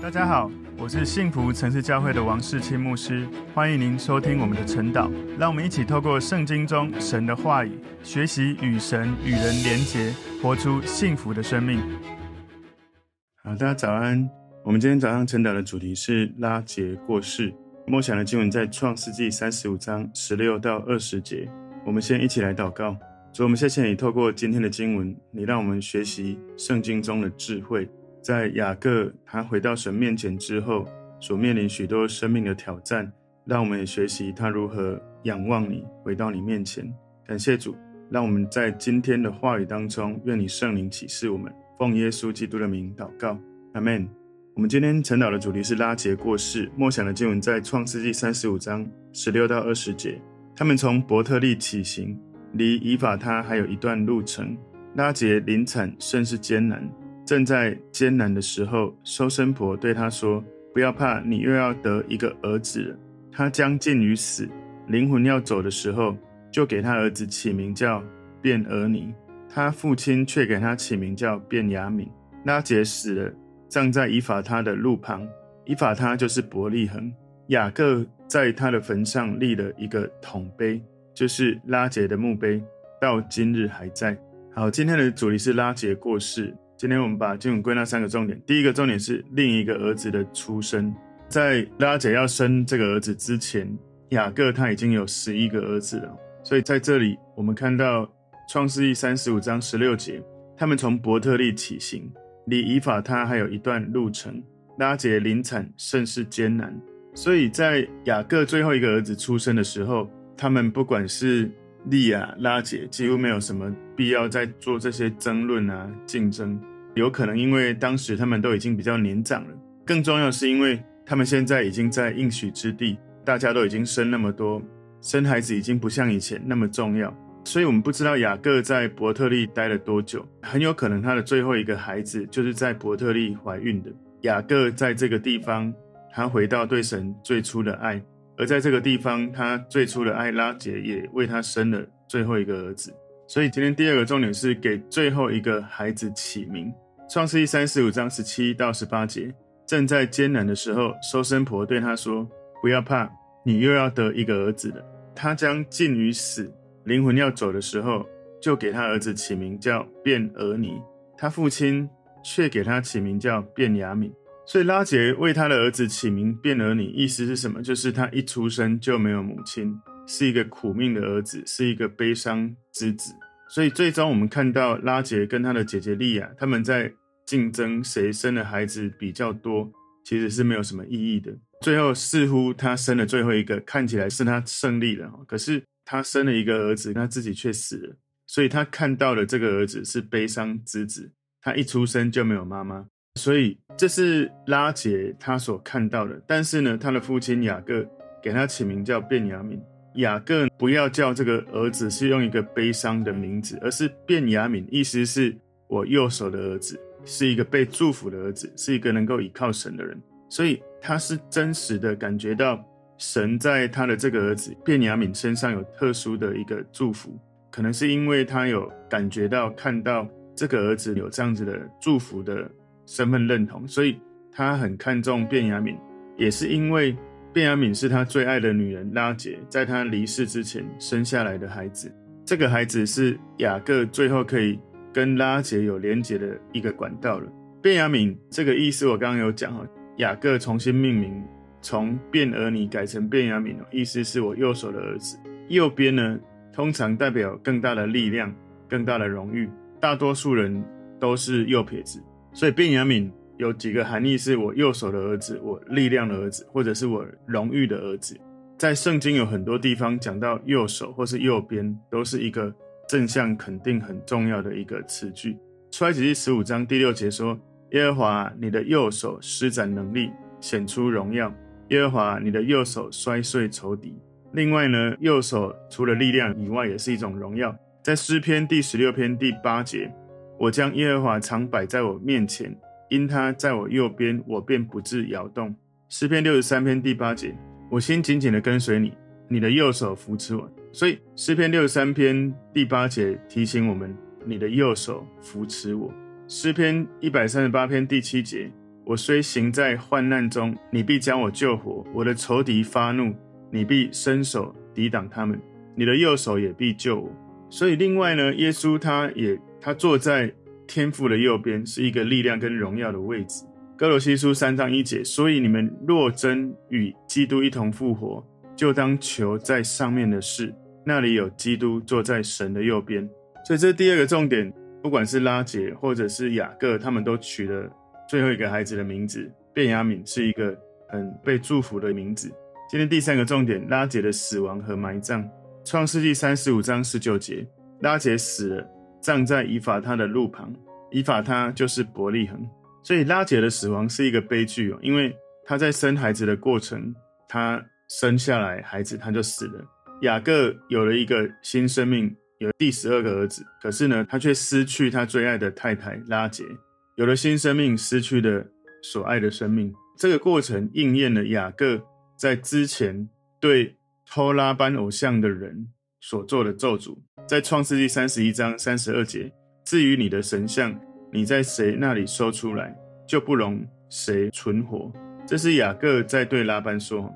大家好，我是幸福城市教会的王世清牧师，欢迎您收听我们的晨祷。让我们一起透过圣经中神的话语，学习与神与人连结，活出幸福的生命。好，大家早安。我们今天早上晨祷的主题是拉结过世。默想的经文在创世纪三十五章十六到二十节。我们先一起来祷告。主，我们谢谢你透过今天的经文，你让我们学习圣经中的智慧。在雅各他回到神面前之后，所面临许多生命的挑战，让我们也学习他如何仰望你，回到你面前。感谢主，让我们在今天的话语当中，愿你圣灵启示我们。奉耶稣基督的名祷告，阿门。我们今天晨祷的主题是拉结过世。默想的经文在创世纪三十五章十六到二十节。他们从伯特利起行，离以法他还有一段路程。拉结临产，甚是艰难。正在艰难的时候，收生婆对他说：“不要怕，你又要得一个儿子了。他将近于死，灵魂要走的时候，就给他儿子起名叫便俄尼。他父亲却给他起名叫便雅敏。拉杰死了，葬在以法他的路旁。以法他就是伯利恒。雅各在他的坟上立了一个铜碑，就是拉杰的墓碑，到今日还在。好，今天的主题是拉杰过世。”今天我们把经文归纳三个重点。第一个重点是另一个儿子的出生。在拉姐要生这个儿子之前，雅各他已经有十一个儿子了。所以在这里，我们看到创世记三十五章十六节，他们从伯特利起行，离以法他还有一段路程。拉姐临产甚是艰难。所以在雅各最后一个儿子出生的时候，他们不管是利亚、拉姐几乎没有什么必要再做这些争论啊、竞争。有可能因为当时他们都已经比较年长了，更重要是因为他们现在已经在应许之地，大家都已经生那么多，生孩子已经不像以前那么重要。所以我们不知道雅各在伯特利待了多久，很有可能他的最后一个孩子就是在伯特利怀孕的。雅各在这个地方，他回到对神最初的爱。而在这个地方，他最初的爱拉结也为他生了最后一个儿子。所以今天第二个重点是给最后一个孩子起名。创世记三十五章十七到十八节，正在艰难的时候，收生婆对他说：“不要怕，你又要得一个儿子了。他将近于死，灵魂要走的时候，就给他儿子起名叫便俄尼。他父亲却给他起名叫便雅悯。”所以拉杰为他的儿子起名便俄尼，意思是什么？就是他一出生就没有母亲，是一个苦命的儿子，是一个悲伤之子。所以最终我们看到拉杰跟他的姐姐利亚，他们在竞争谁生的孩子比较多，其实是没有什么意义的。最后似乎他生了最后一个，看起来是他胜利了，可是他生了一个儿子，他自己却死了。所以他看到的这个儿子是悲伤之子，他一出生就没有妈妈。所以这是拉杰他所看到的，但是呢，他的父亲雅各给他起名叫便雅悯。雅各不要叫这个儿子是用一个悲伤的名字，而是便雅悯，意思是我右手的儿子，是一个被祝福的儿子，是一个能够倚靠神的人。所以他是真实的感觉到神在他的这个儿子便雅悯身上有特殊的一个祝福，可能是因为他有感觉到看到这个儿子有这样子的祝福的。身份认同，所以他很看重便雅悯，也是因为便雅悯是他最爱的女人拉杰，在他离世之前生下来的孩子。这个孩子是雅各最后可以跟拉杰有连结的一个管道了。便雅悯这个意思我刚刚有讲哈，雅各重新命名，从便俄尼改成便雅悯，意思是我右手的儿子。右边呢，通常代表更大的力量、更大的荣誉，大多数人都是右撇子。所以便雅悯有几个含义，是我右手的儿子，我力量的儿子，或者是我荣誉的儿子。在圣经有很多地方讲到右手或是右边，都是一个正向肯定很重要的一个词句。出埃及记十五章第六节说：“耶和华你的右手施展能力，显出荣耀；耶和华你的右手摔碎仇敌。”另外呢，右手除了力量以外，也是一种荣耀。在诗篇第十六篇第八节。我将耶和华常摆在我面前，因他在我右边，我便不致摇动。诗篇六十三篇第八节，我心紧紧地跟随你，你的右手扶持我。所以诗篇六十三篇第八节提醒我们，你的右手扶持我。诗篇一百三十八篇第七节，我虽行在患难中，你必将我救活；我的仇敌发怒，你必伸手抵挡他们，你的右手也必救我。所以，另外呢，耶稣他也他坐在天父的右边，是一个力量跟荣耀的位置。哥罗西书三章一节，所以你们若真与基督一同复活，就当求在上面的事，那里有基督坐在神的右边。所以，这是第二个重点。不管是拉杰或者是雅各，他们都取了最后一个孩子的名字，便雅悯是一个很被祝福的名字。今天第三个重点，拉杰的死亡和埋葬。创世纪三十五章十九节，拉杰死了，葬在以法他的路旁。以法他就是伯利恒。所以拉杰的死亡是一个悲剧哦，因为他在生孩子的过程，他生下来孩子他就死了。雅各有了一个新生命。有第十二个儿子，可是呢，他却失去他最爱的太太拉杰，有了新生命，失去了所爱的生命。这个过程应验了雅各在之前对偷拉班偶像的人所做的咒诅，在创世纪三十一章三十二节，至于你的神像，你在谁那里收出来，就不容谁存活。这是雅各在对拉班说：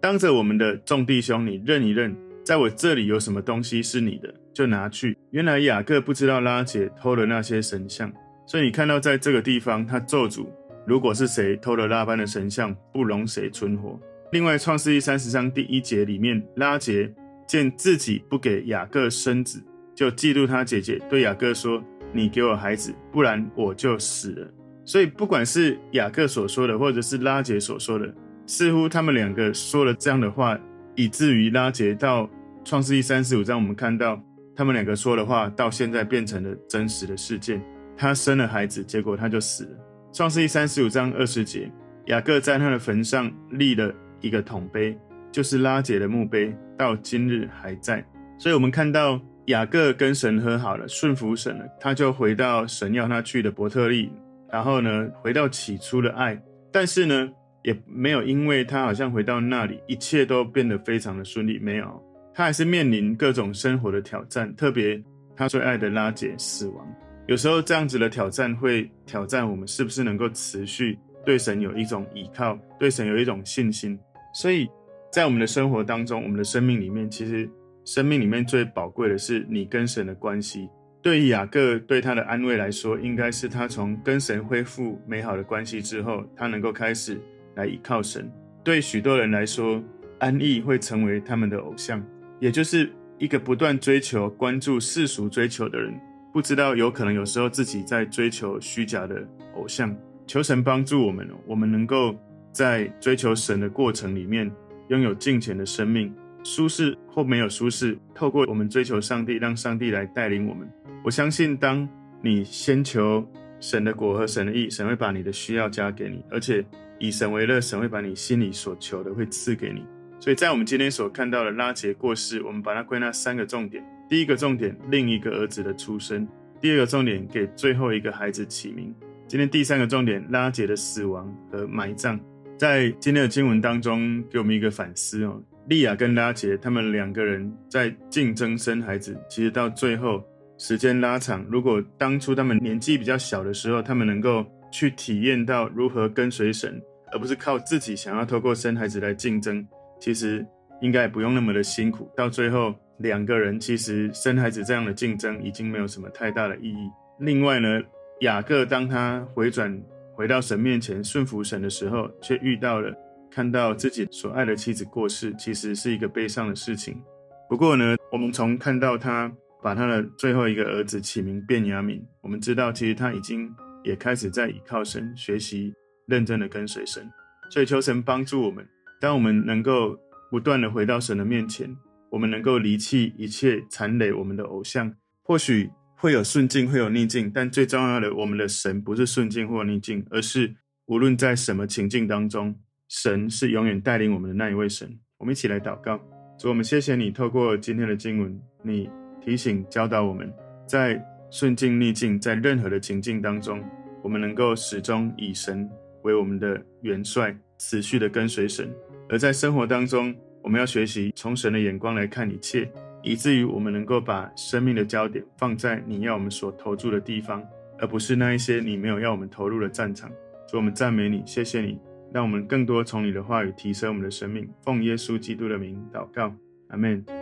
当着我们的众弟兄，你认一认，在我这里有什么东西是你的。就拿去。原来雅各不知道拉结偷了那些神像，所以你看到在这个地方，他咒诅，如果是谁偷了拉班的神像，不容谁存活。另外，创世纪三十章第一节里面，拉结见自己不给雅各生子，就嫉妒他姐姐，对雅各说：“你给我孩子，不然我就死了。”所以，不管是雅各所说的，或者是拉杰所说的，似乎他们两个说了这样的话，以至于拉杰到创世记三十五章，我们看到。他们两个说的话，到现在变成了真实的事件。他生了孩子，结果他就死了。创世记三十五章二十节，雅各在他的坟上立了一个铜碑，就是拉姐的墓碑，到今日还在。所以，我们看到雅各跟神和好了，顺服神了，他就回到神要他去的伯特利，然后呢，回到起初的爱。但是呢，也没有因为他好像回到那里，一切都变得非常的顺利，没有。他还是面临各种生活的挑战，特别他最爱的拉姐死亡。有时候这样子的挑战会挑战我们是不是能够持续对神有一种依靠，对神有一种信心。所以在我们的生活当中，我们的生命里面，其实生命里面最宝贵的是你跟神的关系。对于雅各，对他的安慰来说，应该是他从跟神恢复美好的关系之后，他能够开始来依靠神。对许多人来说，安逸会成为他们的偶像。也就是一个不断追求、关注世俗追求的人，不知道有可能有时候自己在追求虚假的偶像。求神帮助我们，我们能够在追求神的过程里面拥有敬虔的生命，舒适或没有舒适，透过我们追求上帝，让上帝来带领我们。我相信，当你先求神的果和神的意，神会把你的需要加给你，而且以神为乐，神会把你心里所求的会赐给你。所以在我们今天所看到的拉杰过世，我们把它归纳三个重点：第一个重点，另一个儿子的出生；第二个重点，给最后一个孩子起名。今天第三个重点，拉杰的死亡和埋葬。在今天的经文当中，给我们一个反思哦。利亚跟拉结他们两个人在竞争生孩子，其实到最后时间拉长，如果当初他们年纪比较小的时候，他们能够去体验到如何跟随神，而不是靠自己想要透过生孩子来竞争。其实应该不用那么的辛苦，到最后两个人其实生孩子这样的竞争已经没有什么太大的意义。另外呢，雅各当他回转回到神面前顺服神的时候，却遇到了看到自己所爱的妻子过世，其实是一个悲伤的事情。不过呢，我们从看到他把他的最后一个儿子起名便雅悯，我们知道其实他已经也开始在倚靠神，学习认真的跟随神。所以求神帮助我们。当我们能够不断地回到神的面前，我们能够离弃一切缠累我们的偶像。或许会有顺境，会有逆境，但最重要的，我们的神不是顺境或逆境，而是无论在什么情境当中，神是永远带领我们的那一位神。我们一起来祷告，主，我们谢谢你，透过今天的经文，你提醒教导我们，在顺境逆境，在任何的情境当中，我们能够始终以神为我们的元帅，持续的跟随神。而在生活当中，我们要学习从神的眼光来看一切，以至于我们能够把生命的焦点放在你要我们所投注的地方，而不是那一些你没有要我们投入的战场。主，我们赞美你，谢谢你，让我们更多从你的话语提升我们的生命。奉耶稣基督的名祷告，阿门。